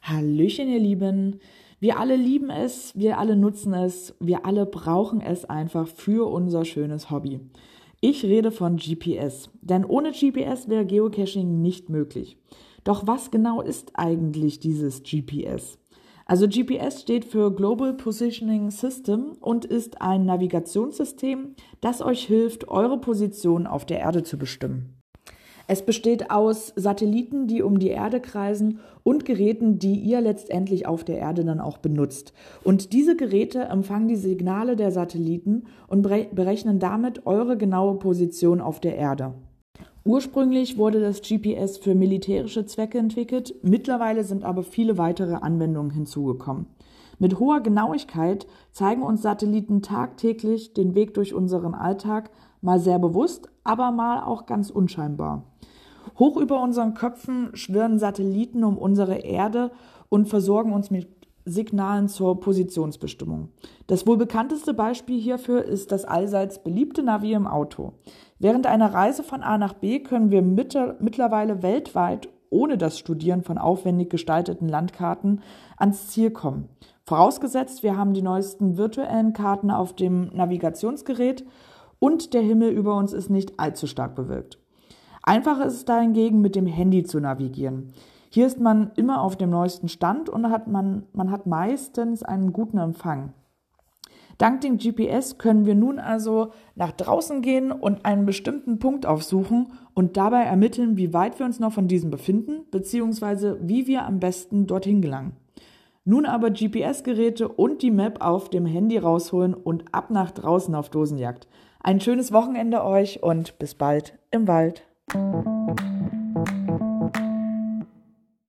Hallöchen, ihr Lieben. Wir alle lieben es, wir alle nutzen es, wir alle brauchen es einfach für unser schönes Hobby. Ich rede von GPS, denn ohne GPS wäre Geocaching nicht möglich. Doch was genau ist eigentlich dieses GPS? Also GPS steht für Global Positioning System und ist ein Navigationssystem, das euch hilft, eure Position auf der Erde zu bestimmen. Es besteht aus Satelliten, die um die Erde kreisen und Geräten, die ihr letztendlich auf der Erde dann auch benutzt. Und diese Geräte empfangen die Signale der Satelliten und berechnen damit eure genaue Position auf der Erde. Ursprünglich wurde das GPS für militärische Zwecke entwickelt, mittlerweile sind aber viele weitere Anwendungen hinzugekommen. Mit hoher Genauigkeit zeigen uns Satelliten tagtäglich den Weg durch unseren Alltag, mal sehr bewusst, aber mal auch ganz unscheinbar. Hoch über unseren Köpfen schwirren Satelliten um unsere Erde und versorgen uns mit Signalen zur Positionsbestimmung. Das wohl bekannteste Beispiel hierfür ist das allseits beliebte Navi im Auto. Während einer Reise von A nach B können wir mittlerweile weltweit ohne das Studieren von aufwendig gestalteten Landkarten ans Ziel kommen. Vorausgesetzt, wir haben die neuesten virtuellen Karten auf dem Navigationsgerät und der Himmel über uns ist nicht allzu stark bewölkt. Einfacher ist es dahingegen, mit dem Handy zu navigieren. Hier ist man immer auf dem neuesten Stand und hat man, man hat meistens einen guten Empfang. Dank dem GPS können wir nun also nach draußen gehen und einen bestimmten Punkt aufsuchen und dabei ermitteln, wie weit wir uns noch von diesem befinden, beziehungsweise wie wir am besten dorthin gelangen. Nun aber GPS-Geräte und die Map auf dem Handy rausholen und ab nach draußen auf Dosenjagd. Ein schönes Wochenende euch und bis bald im Wald.